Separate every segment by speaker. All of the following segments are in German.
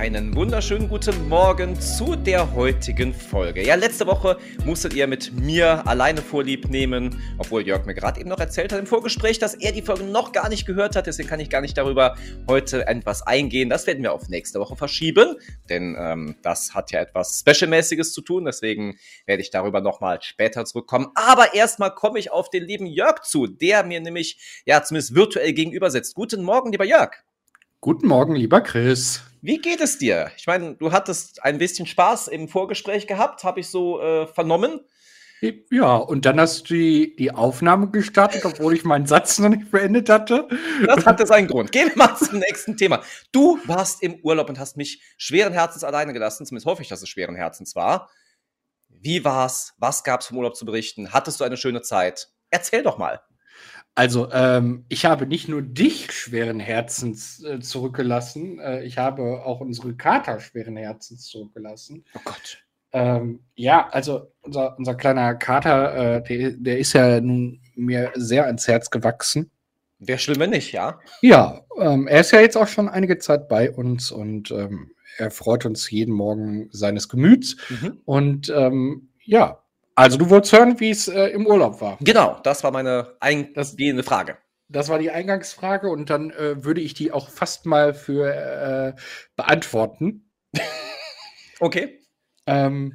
Speaker 1: Einen wunderschönen guten Morgen zu der heutigen Folge. Ja, letzte Woche musstet ihr mit mir alleine Vorlieb nehmen, obwohl Jörg mir gerade eben noch erzählt hat im Vorgespräch, dass er die Folge noch gar nicht gehört hat. Deswegen kann ich gar nicht darüber heute etwas eingehen. Das werden wir auf nächste Woche verschieben, denn ähm, das hat ja etwas Specialmäßiges zu tun. Deswegen werde ich darüber nochmal später zurückkommen. Aber erstmal komme ich auf den lieben Jörg zu, der mir nämlich ja zumindest virtuell gegenüber sitzt. Guten Morgen, lieber Jörg.
Speaker 2: Guten Morgen, lieber Chris.
Speaker 1: Wie geht es dir? Ich meine, du hattest ein bisschen Spaß im Vorgespräch gehabt, habe ich so äh, vernommen.
Speaker 2: Ja, und dann hast du die, die Aufnahme gestartet, obwohl ich meinen Satz noch nicht beendet hatte.
Speaker 1: Das hatte seinen Grund. Gehen wir mal zum nächsten Thema. Du warst im Urlaub und hast mich schweren Herzens alleine gelassen. Zumindest hoffe ich, dass es schweren Herzens war. Wie war's? Was gab's vom Urlaub zu berichten? Hattest du eine schöne Zeit? Erzähl doch mal.
Speaker 2: Also, ähm, ich habe nicht nur dich schweren Herzens äh, zurückgelassen, äh, ich habe auch unsere Kater schweren Herzens zurückgelassen.
Speaker 1: Oh Gott.
Speaker 2: Ähm, ja, also unser, unser kleiner Kater, äh, der, der ist ja nun mir sehr ans Herz gewachsen.
Speaker 1: Wäre schlimm, wenn nicht, ja?
Speaker 2: Ja, ähm, er ist ja jetzt auch schon einige Zeit bei uns und ähm, er freut uns jeden Morgen seines Gemüts. Mhm. Und ähm, ja, also du wolltest hören, wie es äh, im Urlaub war.
Speaker 1: Genau, das war meine eingehende Frage.
Speaker 2: Das war die Eingangsfrage und dann äh, würde ich die auch fast mal für äh, beantworten.
Speaker 1: okay.
Speaker 2: Ähm,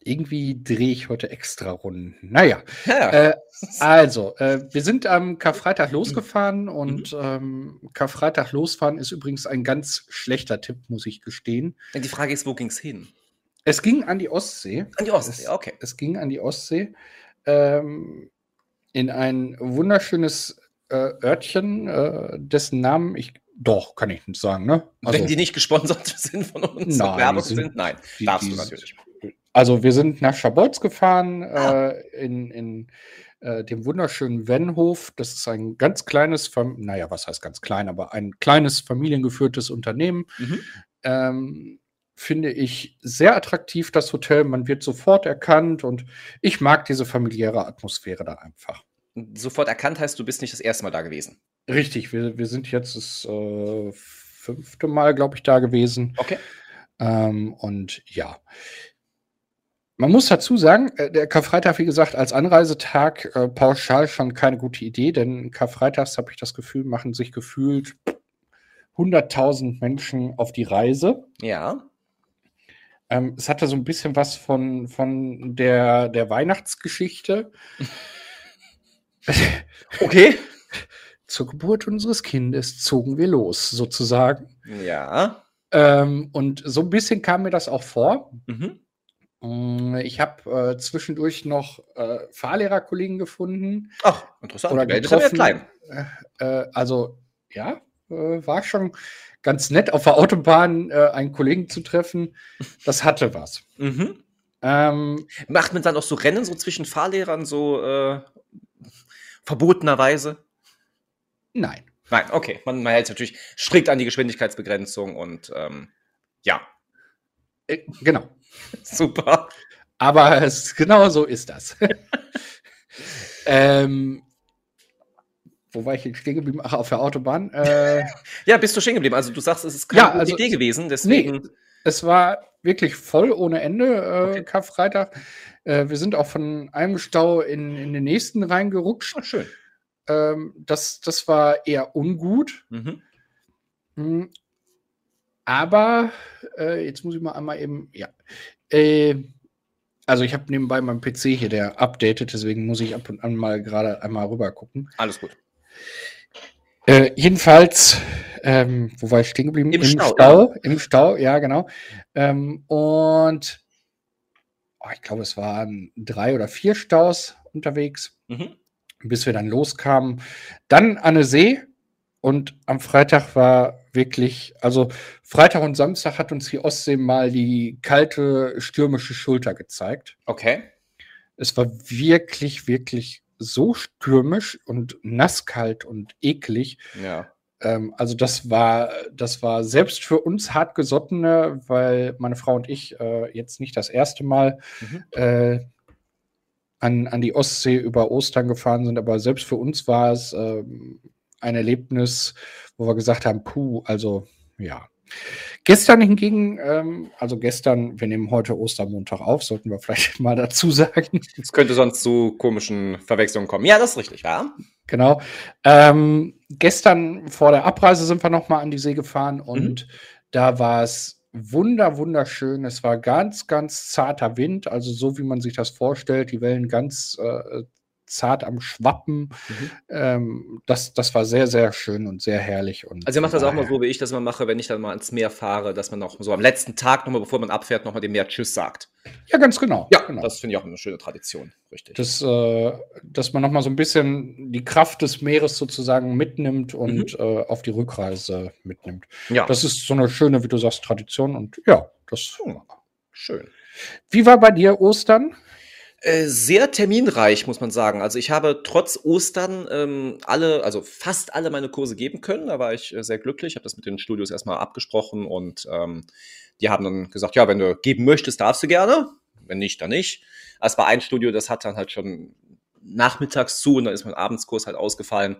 Speaker 2: irgendwie drehe ich heute extra Runden. Naja. Ja. Äh, also, äh, wir sind am Karfreitag losgefahren und mhm. ähm, Karfreitag losfahren ist übrigens ein ganz schlechter Tipp, muss ich gestehen.
Speaker 1: Die Frage ist, wo ging es hin?
Speaker 2: Es ging an die Ostsee.
Speaker 1: An die Ostsee, okay.
Speaker 2: Es, ging an die Ostsee. Ähm, in ein wunderschönes äh, Örtchen, äh, dessen Namen ich. Doch, kann ich nicht sagen, ne?
Speaker 1: Also, Wenn die nicht gesponsert sind von uns
Speaker 2: nein, Werbung sind, sind, nein, die, darfst die, du natürlich. Also wir sind nach Schabolz gefahren, ah. äh, in, in äh, dem wunderschönen Wenhof. Das ist ein ganz kleines, Fam naja, was heißt ganz klein, aber ein kleines familiengeführtes Unternehmen. Mhm. Ähm, finde ich sehr attraktiv, das Hotel. Man wird sofort erkannt und ich mag diese familiäre Atmosphäre da einfach.
Speaker 1: Sofort erkannt heißt, du bist nicht das erste Mal da gewesen.
Speaker 2: Richtig, wir, wir sind jetzt das äh, fünfte Mal, glaube ich, da gewesen.
Speaker 1: Okay.
Speaker 2: Ähm, und ja. Man muss dazu sagen, äh, der Karfreitag, wie gesagt, als Anreisetag äh, pauschal schon keine gute Idee, denn Karfreitags habe ich das Gefühl, machen sich gefühlt 100.000 Menschen auf die Reise.
Speaker 1: Ja.
Speaker 2: Ähm, es hatte so ein bisschen was von, von der, der Weihnachtsgeschichte.
Speaker 1: okay.
Speaker 2: Zur Geburt unseres Kindes zogen wir los, sozusagen.
Speaker 1: Ja.
Speaker 2: Ähm, und so ein bisschen kam mir das auch vor. Mhm. Mm, ich habe äh, zwischendurch noch äh, Fahrlehrerkollegen gefunden.
Speaker 1: Ach, interessant.
Speaker 2: Oder getroffen. Klein. Äh, äh, also, ja, war schon ganz nett, auf der Autobahn äh, einen Kollegen zu treffen. Das hatte was.
Speaker 1: Mhm. Ähm, Macht man dann auch so Rennen so zwischen Fahrlehrern so äh, verbotenerweise?
Speaker 2: Nein.
Speaker 1: Nein, okay. Man, man, hält natürlich strikt an die Geschwindigkeitsbegrenzung und ähm, ja.
Speaker 2: Äh, genau.
Speaker 1: Super.
Speaker 2: Aber es, genau so ist das. ähm, wo war ich jetzt stehen geblieben? Ach, auf der Autobahn. Äh,
Speaker 1: ja, bist du stehen geblieben? Also du sagst, es ist keine
Speaker 2: ja, also
Speaker 1: Idee gewesen, deswegen.
Speaker 2: Nee, es war wirklich voll ohne Ende, äh, okay. Karfreitag. Äh, wir sind auch von einem Stau in, in den nächsten reingerutscht.
Speaker 1: Ach, schön.
Speaker 2: Ähm, das, das war eher ungut. Mhm. Mhm. Aber äh, jetzt muss ich mal einmal eben, ja. Äh, also ich habe nebenbei meinen PC hier, der updatet, deswegen muss ich ab und an mal gerade einmal rüber gucken.
Speaker 1: Alles gut.
Speaker 2: Äh, jedenfalls, ähm, wo war ich stehen geblieben?
Speaker 1: Im, Im Stau. Stau
Speaker 2: ja. Im Stau, ja, genau. Ähm, und oh, ich glaube, es waren drei oder vier Staus unterwegs, mhm. bis wir dann loskamen. Dann an eine See Und am Freitag war wirklich, also Freitag und Samstag hat uns die Ostsee mal die kalte, stürmische Schulter gezeigt.
Speaker 1: Okay.
Speaker 2: Es war wirklich, wirklich so stürmisch und nasskalt und eklig.
Speaker 1: Ja.
Speaker 2: Ähm, also das war, das war selbst für uns hartgesottene, weil meine Frau und ich äh, jetzt nicht das erste Mal mhm. äh, an, an die Ostsee über Ostern gefahren sind, aber selbst für uns war es äh, ein Erlebnis, wo wir gesagt haben, puh, also ja. Gestern hingegen, ähm, also gestern, wir nehmen heute Ostermontag auf, sollten wir vielleicht mal dazu sagen.
Speaker 1: Es könnte sonst zu komischen Verwechslungen kommen. Ja, das ist richtig, ja.
Speaker 2: Genau. Ähm, gestern vor der Abreise sind wir nochmal an die See gefahren und mhm. da war es wunder, wunderschön. Es war ganz, ganz zarter Wind, also so wie man sich das vorstellt, die Wellen ganz äh, zart am Schwappen. Mhm. Ähm, das, das war sehr, sehr schön und sehr herrlich. Und
Speaker 1: also ihr macht das auch mal so, wie ich das mal mache, wenn ich dann mal ins Meer fahre, dass man noch so am letzten Tag nochmal, bevor man abfährt, nochmal dem Meer Tschüss sagt.
Speaker 2: Ja, ganz genau.
Speaker 1: Ja,
Speaker 2: genau.
Speaker 1: das finde ich auch eine schöne Tradition, richtig.
Speaker 2: Das, äh, dass man nochmal so ein bisschen die Kraft des Meeres sozusagen mitnimmt und mhm. äh, auf die Rückreise mitnimmt. Ja. Das ist so eine schöne, wie du sagst, Tradition und ja, das. Hm. Schön. Wie war bei dir Ostern?
Speaker 1: Äh, sehr terminreich, muss man sagen. Also ich habe trotz Ostern ähm, alle, also fast alle meine Kurse geben können. Da war ich äh, sehr glücklich. Ich habe das mit den Studios erstmal abgesprochen und ähm, die haben dann gesagt, ja, wenn du geben möchtest, darfst du gerne. Wenn nicht, dann nicht. Es war ein Studio, das hat dann halt schon nachmittags zu und dann ist mein Abendskurs halt ausgefallen.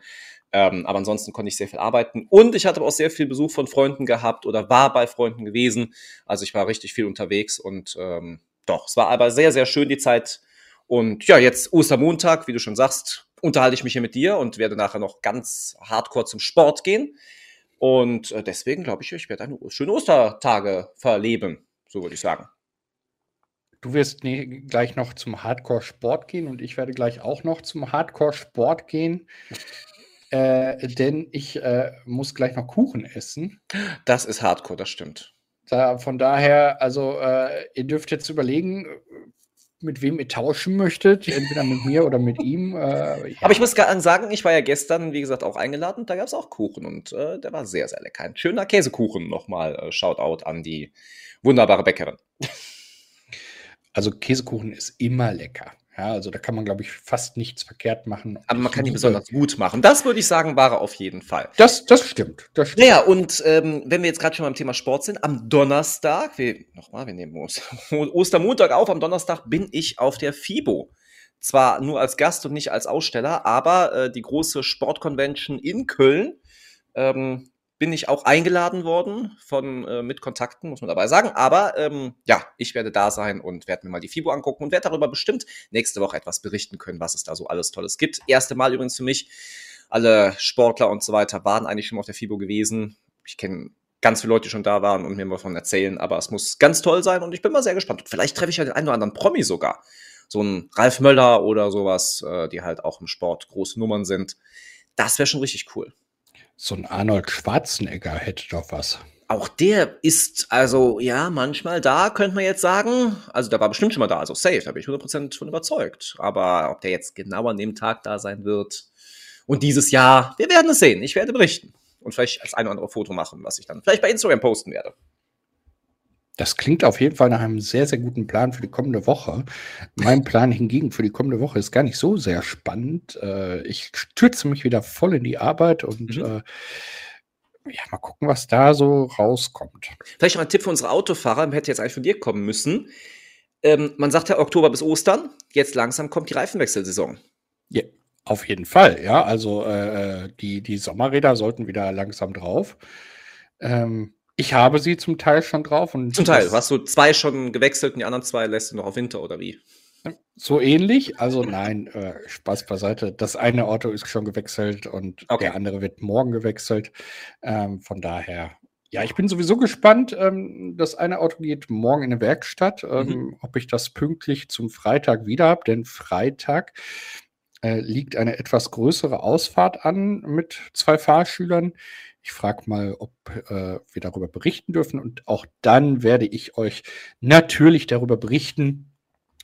Speaker 1: Ähm, aber ansonsten konnte ich sehr viel arbeiten. Und ich hatte auch sehr viel Besuch von Freunden gehabt oder war bei Freunden gewesen. Also ich war richtig viel unterwegs und ähm, doch, es war aber sehr, sehr schön die Zeit und ja, jetzt Ostermontag, wie du schon sagst, unterhalte ich mich hier mit dir und werde nachher noch ganz hardcore zum Sport gehen. Und äh, deswegen glaube ich, ich werde eine schöne Ostertage verleben, so würde ich sagen.
Speaker 2: Du wirst nee, gleich noch zum Hardcore-Sport gehen und ich werde gleich auch noch zum Hardcore-Sport gehen. Äh, denn ich äh, muss gleich noch Kuchen essen.
Speaker 1: Das ist Hardcore, das stimmt.
Speaker 2: Da, von daher, also äh, ihr dürft jetzt überlegen, mit wem ihr tauschen möchtet, entweder mit mir oder mit ihm.
Speaker 1: Äh, ja. Aber ich muss sagen, ich war ja gestern, wie gesagt, auch eingeladen. Da gab es auch Kuchen und äh, der war sehr, sehr lecker. Ein schöner Käsekuchen nochmal. Äh, Shoutout an die wunderbare Bäckerin.
Speaker 2: Also Käsekuchen ist immer lecker. Ja, also da kann man, glaube ich, fast nichts verkehrt machen.
Speaker 1: Aber man kann ihn besonders gut machen. Das würde ich sagen, war er auf jeden Fall.
Speaker 2: Das, das stimmt. Das stimmt.
Speaker 1: Naja, und ähm, wenn wir jetzt gerade schon beim Thema Sport sind, am Donnerstag, wir, nochmal, wir nehmen Ostermontag auf, am Donnerstag bin ich auf der FIBO. Zwar nur als Gast und nicht als Aussteller, aber äh, die große Sportconvention in Köln ähm, bin ich auch eingeladen worden von äh, mit Kontakten, muss man dabei sagen. Aber ähm, ja, ich werde da sein und werde mir mal die FIBO angucken und werde darüber bestimmt nächste Woche etwas berichten können, was es da so alles Tolles gibt. Erste Mal übrigens für mich. Alle Sportler und so weiter waren eigentlich schon mal auf der FIBO gewesen. Ich kenne ganz viele Leute, die schon da waren und mir davon erzählen, aber es muss ganz toll sein und ich bin mal sehr gespannt. Vielleicht treffe ich ja den einen oder anderen Promi sogar. So ein Ralf Möller oder sowas, äh, die halt auch im Sport große Nummern sind. Das wäre schon richtig cool.
Speaker 2: So ein Arnold Schwarzenegger hätte doch was.
Speaker 1: Auch der ist, also ja, manchmal da, könnte man jetzt sagen. Also der war bestimmt schon mal da, also safe, da bin ich 100% von überzeugt. Aber ob der jetzt genau an dem Tag da sein wird und dieses Jahr, wir werden es sehen. Ich werde berichten. Und vielleicht als ein oder andere Foto machen, was ich dann vielleicht bei Instagram posten werde.
Speaker 2: Das klingt auf jeden Fall nach einem sehr, sehr guten Plan für die kommende Woche. Mein Plan hingegen für die kommende Woche ist gar nicht so sehr spannend. Äh, ich stürze mich wieder voll in die Arbeit und mhm. äh, ja, mal gucken, was da so rauskommt.
Speaker 1: Vielleicht noch ein Tipp für unsere Autofahrer, hätte jetzt eigentlich von dir kommen müssen. Ähm, man sagt ja Oktober bis Ostern, jetzt langsam kommt die Reifenwechselsaison.
Speaker 2: Ja, auf jeden Fall, ja. Also äh, die, die Sommerräder sollten wieder langsam drauf. Ähm, ich habe sie zum Teil schon drauf. Und
Speaker 1: zum Teil. Hast du zwei schon gewechselt und die anderen zwei lässt du noch auf Winter oder wie?
Speaker 2: So ähnlich. Also nein, äh, Spaß beiseite. Das eine Auto ist schon gewechselt und okay. der andere wird morgen gewechselt. Ähm, von daher, ja, ich bin sowieso gespannt. Ähm, das eine Auto geht morgen in eine Werkstatt. Ähm, mhm. Ob ich das pünktlich zum Freitag wieder habe, denn Freitag äh, liegt eine etwas größere Ausfahrt an mit zwei Fahrschülern. Ich frage mal, ob äh, wir darüber berichten dürfen. Und auch dann werde ich euch natürlich darüber berichten,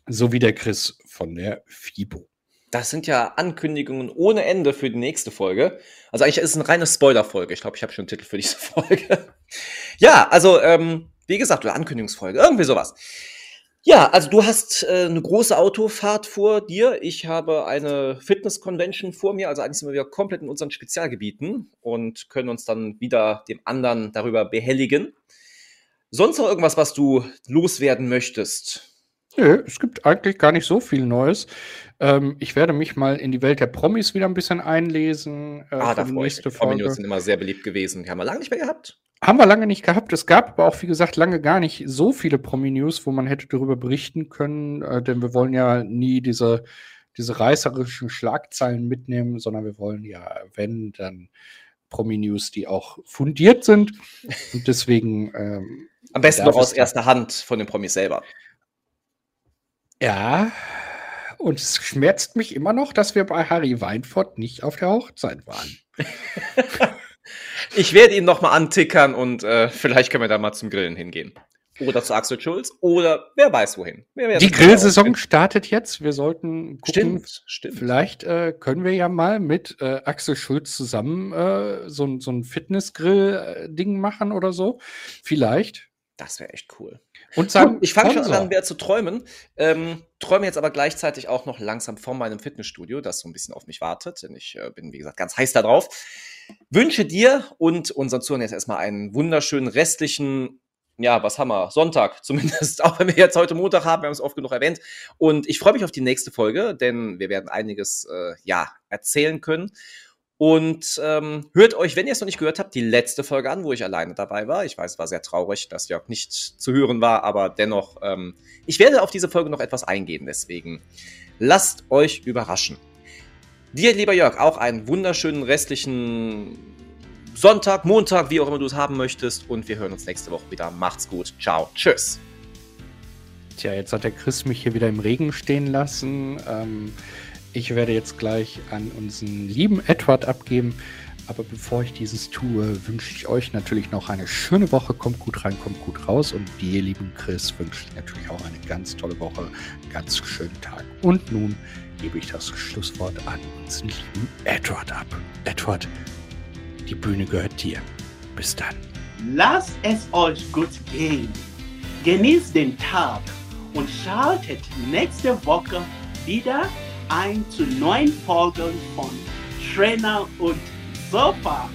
Speaker 2: so wie der Chris von der FIBO.
Speaker 1: Das sind ja Ankündigungen ohne Ende für die nächste Folge. Also eigentlich ist es eine reine Spoiler-Folge. Ich glaube, ich habe schon einen Titel für diese Folge. ja, also, ähm, wie gesagt, oder Ankündigungsfolge, irgendwie sowas. Ja, also du hast äh, eine große Autofahrt vor dir. Ich habe eine Fitness-Convention vor mir. Also eigentlich sind wir komplett in unseren Spezialgebieten und können uns dann wieder dem anderen darüber behelligen. Sonst noch irgendwas, was du loswerden möchtest?
Speaker 2: Nö, es gibt eigentlich gar nicht so viel Neues. Ähm, ich werde mich mal in die Welt der Promis wieder ein bisschen einlesen.
Speaker 1: Äh, ah, da freue ich mich. Promis sind immer sehr beliebt gewesen. Die haben wir lange nicht mehr gehabt.
Speaker 2: Haben wir lange nicht gehabt. Es gab aber auch, wie gesagt, lange gar nicht so viele Promi-News, wo man hätte darüber berichten können, äh, denn wir wollen ja nie diese, diese reißerischen Schlagzeilen mitnehmen, sondern wir wollen ja, wenn, dann Promi-News, die auch fundiert sind. Und deswegen. Ähm,
Speaker 1: Am besten noch aus erster Hand von den Promis selber.
Speaker 2: Ja, und es schmerzt mich immer noch, dass wir bei Harry Weinfurt nicht auf der Hochzeit waren.
Speaker 1: ich werde ihn noch mal antickern und äh, vielleicht können wir da mal zum Grillen hingehen. Oder zu Axel Schulz oder wer weiß wohin.
Speaker 2: Die Grillsaison startet jetzt. Wir sollten
Speaker 1: gucken. Stimmt, stimmt.
Speaker 2: Vielleicht äh, können wir ja mal mit äh, Axel Schulz zusammen äh, so, so ein Fitnessgrill-Ding machen oder so. Vielleicht.
Speaker 1: Das wäre echt cool.
Speaker 2: Und sagen,
Speaker 1: ich fange schon an, wieder zu träumen. Ähm, träume jetzt aber gleichzeitig auch noch langsam von meinem Fitnessstudio, das so ein bisschen auf mich wartet, denn ich äh, bin, wie gesagt, ganz heiß darauf. Wünsche dir und unseren Zuhörern jetzt erstmal einen wunderschönen restlichen, ja, was haben wir? Sonntag zumindest, auch wenn wir jetzt heute Montag haben, wir haben es oft genug erwähnt. Und ich freue mich auf die nächste Folge, denn wir werden einiges, äh, ja, erzählen können. Und ähm, hört euch, wenn ihr es noch nicht gehört habt, die letzte Folge an, wo ich alleine dabei war. Ich weiß, es war sehr traurig, dass Jörg nicht zu hören war, aber dennoch, ähm, ich werde auf diese Folge noch etwas eingehen, deswegen lasst euch überraschen. Dir, lieber Jörg, auch einen wunderschönen restlichen Sonntag, Montag, wie auch immer du es haben möchtest. Und wir hören uns nächste Woche wieder. Macht's gut. Ciao. Tschüss.
Speaker 2: Tja, jetzt hat der Chris mich hier wieder im Regen stehen lassen. Ähm ich werde jetzt gleich an unseren lieben Edward abgeben. Aber bevor ich dieses tue, wünsche ich euch natürlich noch eine schöne Woche. Kommt gut rein, kommt gut raus. Und dir, lieben Chris, wünsche ich natürlich auch eine ganz tolle Woche, ganz schönen Tag. Und nun gebe ich das Schlusswort an unseren lieben Edward ab. Edward, die Bühne gehört dir. Bis dann.
Speaker 3: Lasst es euch gut gehen. Genießt den Tag und schaltet nächste Woche wieder ein zu neun Folgen von Trainer und Sofa.